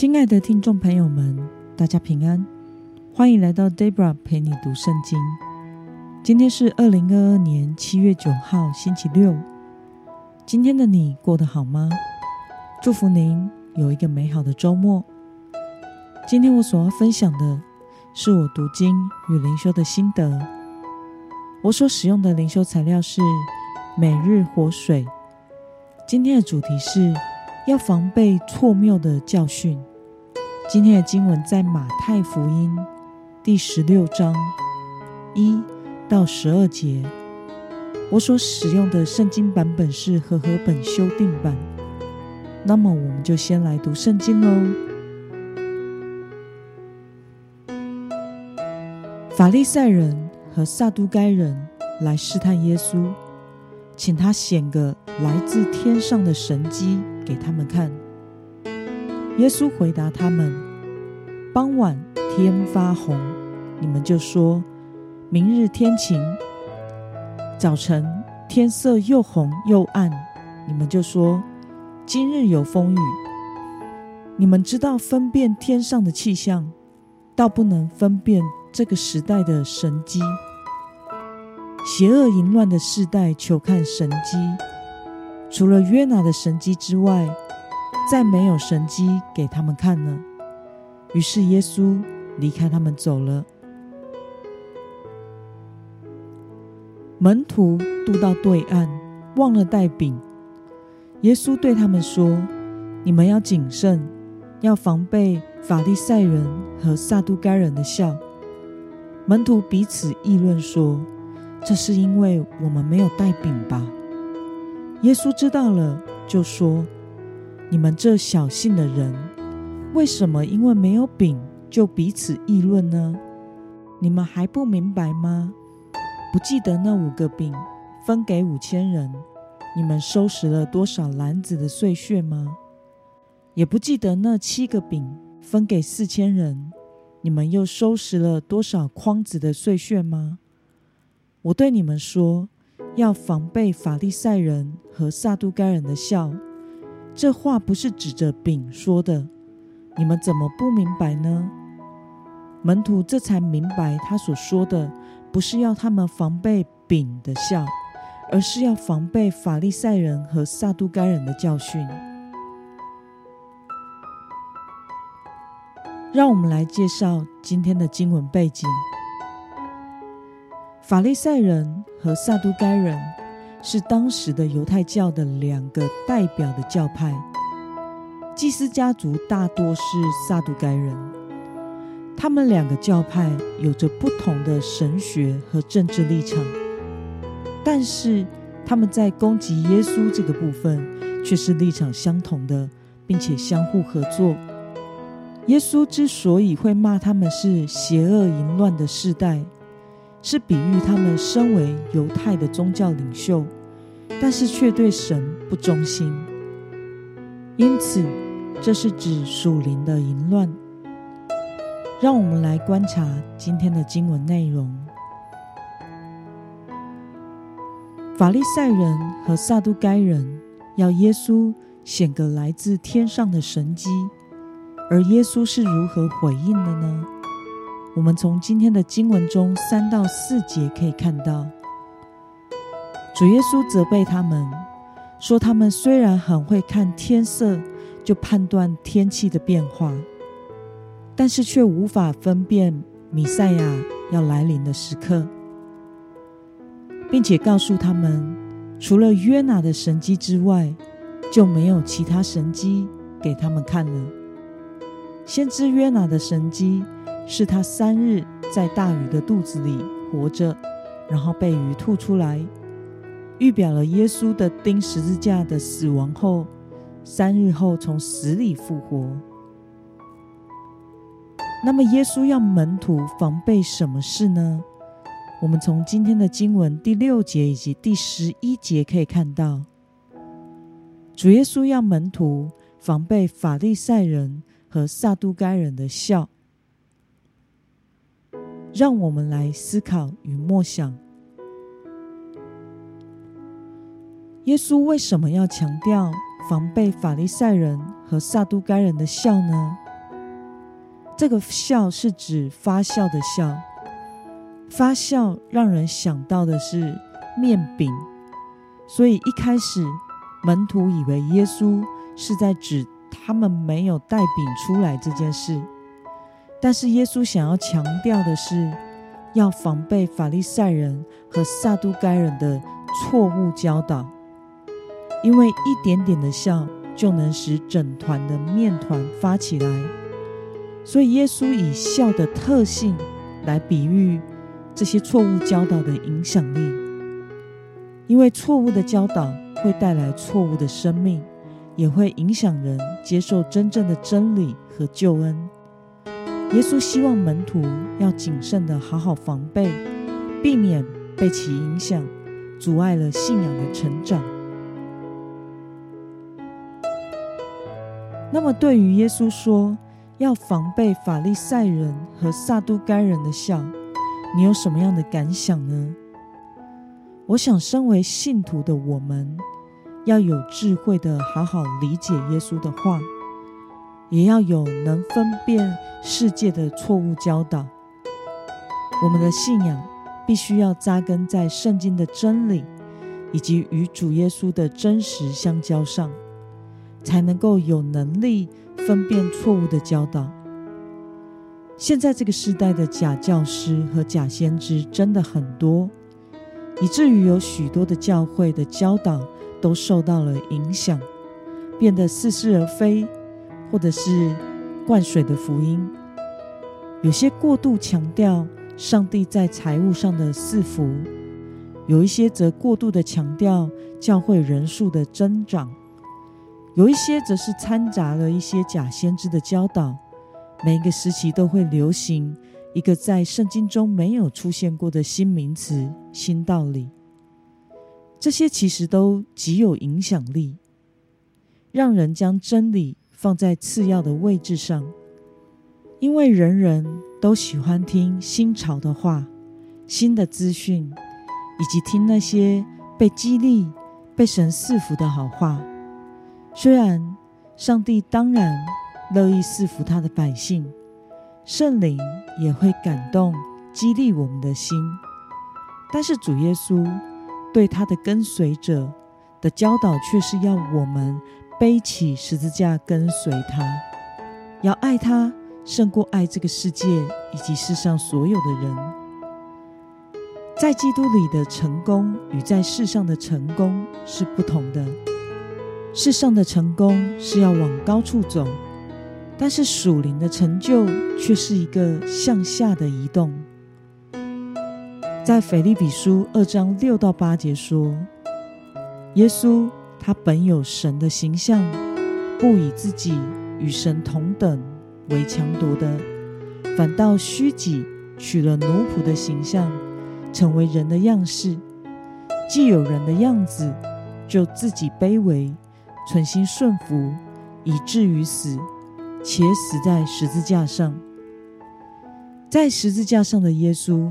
亲爱的听众朋友们，大家平安，欢迎来到 Debra 陪你读圣经。今天是二零二二年七月九号，星期六。今天的你过得好吗？祝福您有一个美好的周末。今天我所要分享的是我读经与灵修的心得。我所使用的灵修材料是每日活水。今天的主题是要防备错谬的教训。今天的经文在马太福音第十六章一到十二节。我所使用的圣经版本是和合本修订版。那么，我们就先来读圣经喽。法利赛人和撒都该人来试探耶稣，请他显个来自天上的神迹给他们看。耶稣回答他们：“傍晚天发红，你们就说明日天晴；早晨天色又红又暗，你们就说今日有风雨。你们知道分辨天上的气象，倒不能分辨这个时代的神机。邪恶淫乱的世代求看神机，除了约拿的神机之外。”再没有神迹给他们看了，于是耶稣离开他们走了。门徒渡到对岸，忘了带饼。耶稣对他们说：“你们要谨慎，要防备法利赛人和撒都该人的笑。”门徒彼此议论说：“这是因为我们没有带饼吧？”耶稣知道了，就说。你们这小信的人，为什么因为没有饼就彼此议论呢？你们还不明白吗？不记得那五个饼分给五千人，你们收拾了多少篮子的碎屑吗？也不记得那七个饼分给四千人，你们又收拾了多少筐子的碎屑吗？我对你们说，要防备法利赛人和撒都该人的笑。这话不是指着饼说的，你们怎么不明白呢？门徒这才明白，他所说的不是要他们防备饼的笑，而是要防备法利赛人和撒都该人的教训。让我们来介绍今天的经文背景：法利赛人和撒都该人。是当时的犹太教的两个代表的教派，祭司家族大多是撒都该人。他们两个教派有着不同的神学和政治立场，但是他们在攻击耶稣这个部分却是立场相同的，并且相互合作。耶稣之所以会骂他们是邪恶淫乱的世代。是比喻他们身为犹太的宗教领袖，但是却对神不忠心，因此这是指属灵的淫乱。让我们来观察今天的经文内容：法利赛人和撒都该人要耶稣显个来自天上的神迹，而耶稣是如何回应的呢？我们从今天的经文中三到四节可以看到，主耶稣责备他们，说他们虽然很会看天色，就判断天气的变化，但是却无法分辨弥赛亚要来临的时刻，并且告诉他们，除了约拿的神迹之外，就没有其他神迹给他们看了。先知约拿的神迹。是他三日在大鱼的肚子里活着，然后被鱼吐出来，预表了耶稣的钉十字架的死亡后，三日后从死里复活。那么，耶稣要门徒防备什么事呢？我们从今天的经文第六节以及第十一节可以看到，主耶稣要门徒防备法利赛人和撒都该人的笑。让我们来思考与默想：耶稣为什么要强调防备法利赛人和撒都该人的笑呢？这个笑是指发酵的笑，发酵让人想到的是面饼，所以一开始门徒以为耶稣是在指他们没有带饼出来这件事。但是耶稣想要强调的是，要防备法利赛人和撒都该人的错误教导，因为一点点的笑就能使整团的面团发起来，所以耶稣以笑的特性来比喻这些错误教导的影响力，因为错误的教导会带来错误的生命，也会影响人接受真正的真理和救恩。耶稣希望门徒要谨慎的好好防备，避免被其影响，阻碍了信仰的成长。那么，对于耶稣说要防备法利赛人和撒都该人的笑，你有什么样的感想呢？我想，身为信徒的我们，要有智慧的好好理解耶稣的话。也要有能分辨世界的错误教导。我们的信仰必须要扎根在圣经的真理以及与主耶稣的真实相交上，才能够有能力分辨错误的教导。现在这个时代的假教师和假先知真的很多，以至于有许多的教会的教导都受到了影响，变得似是而非。或者是灌水的福音，有些过度强调上帝在财务上的赐福，有一些则过度的强调教会人数的增长，有一些则是掺杂了一些假先知的教导。每一个时期都会流行一个在圣经中没有出现过的新名词、新道理，这些其实都极有影响力，让人将真理。放在次要的位置上，因为人人都喜欢听新潮的话、新的资讯，以及听那些被激励、被神赐福的好话。虽然上帝当然乐意赐福他的百姓，圣灵也会感动、激励我们的心，但是主耶稣对他的跟随者的教导，却是要我们。背起十字架跟随他，要爱他胜过爱这个世界以及世上所有的人。在基督里的成功与在世上的成功是不同的。世上的成功是要往高处走，但是属灵的成就却是一个向下的移动。在腓立比书二章六到八节说，耶稣。他本有神的形象，不以自己与神同等为强夺的，反倒虚己，取了奴仆的形象，成为人的样式。既有人的样子，就自己卑微，存心顺服，以至于死，且死在十字架上。在十字架上的耶稣，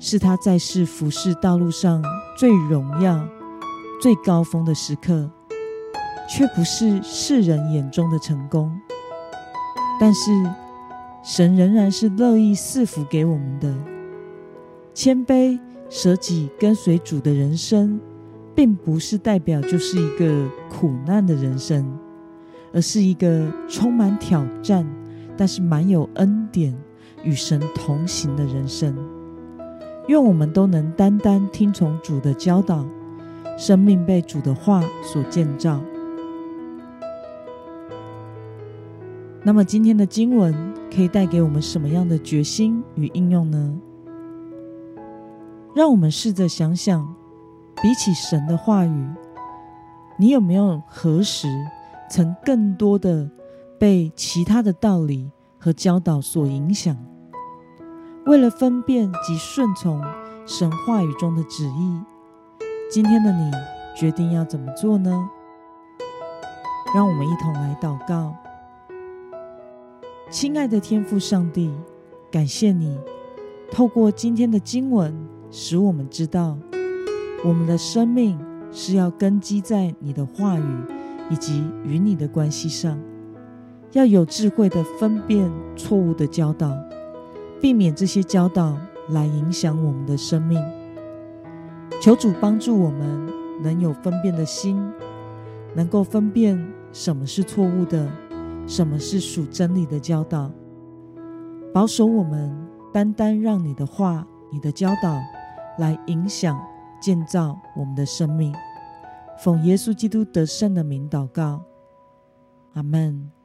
是他在世服侍道路上最荣耀。最高峰的时刻，却不是世人眼中的成功。但是，神仍然是乐意赐福给我们的。谦卑舍己跟随主的人生，并不是代表就是一个苦难的人生，而是一个充满挑战，但是满有恩典与神同行的人生。愿我们都能单单听从主的教导。生命被主的话所建造。那么，今天的经文可以带给我们什么样的决心与应用呢？让我们试着想想，比起神的话语，你有没有何时曾更多的被其他的道理和教导所影响？为了分辨及顺从神话语中的旨意。今天的你决定要怎么做呢？让我们一同来祷告。亲爱的天父上帝，感谢你透过今天的经文，使我们知道我们的生命是要根基在你的话语以及与你的关系上，要有智慧的分辨错误的教导，避免这些教导来影响我们的生命。求主帮助我们能有分辨的心，能够分辨什么是错误的，什么是属真理的教导，保守我们单单让你的话、你的教导来影响、建造我们的生命。奉耶稣基督得胜的名祷告，阿门。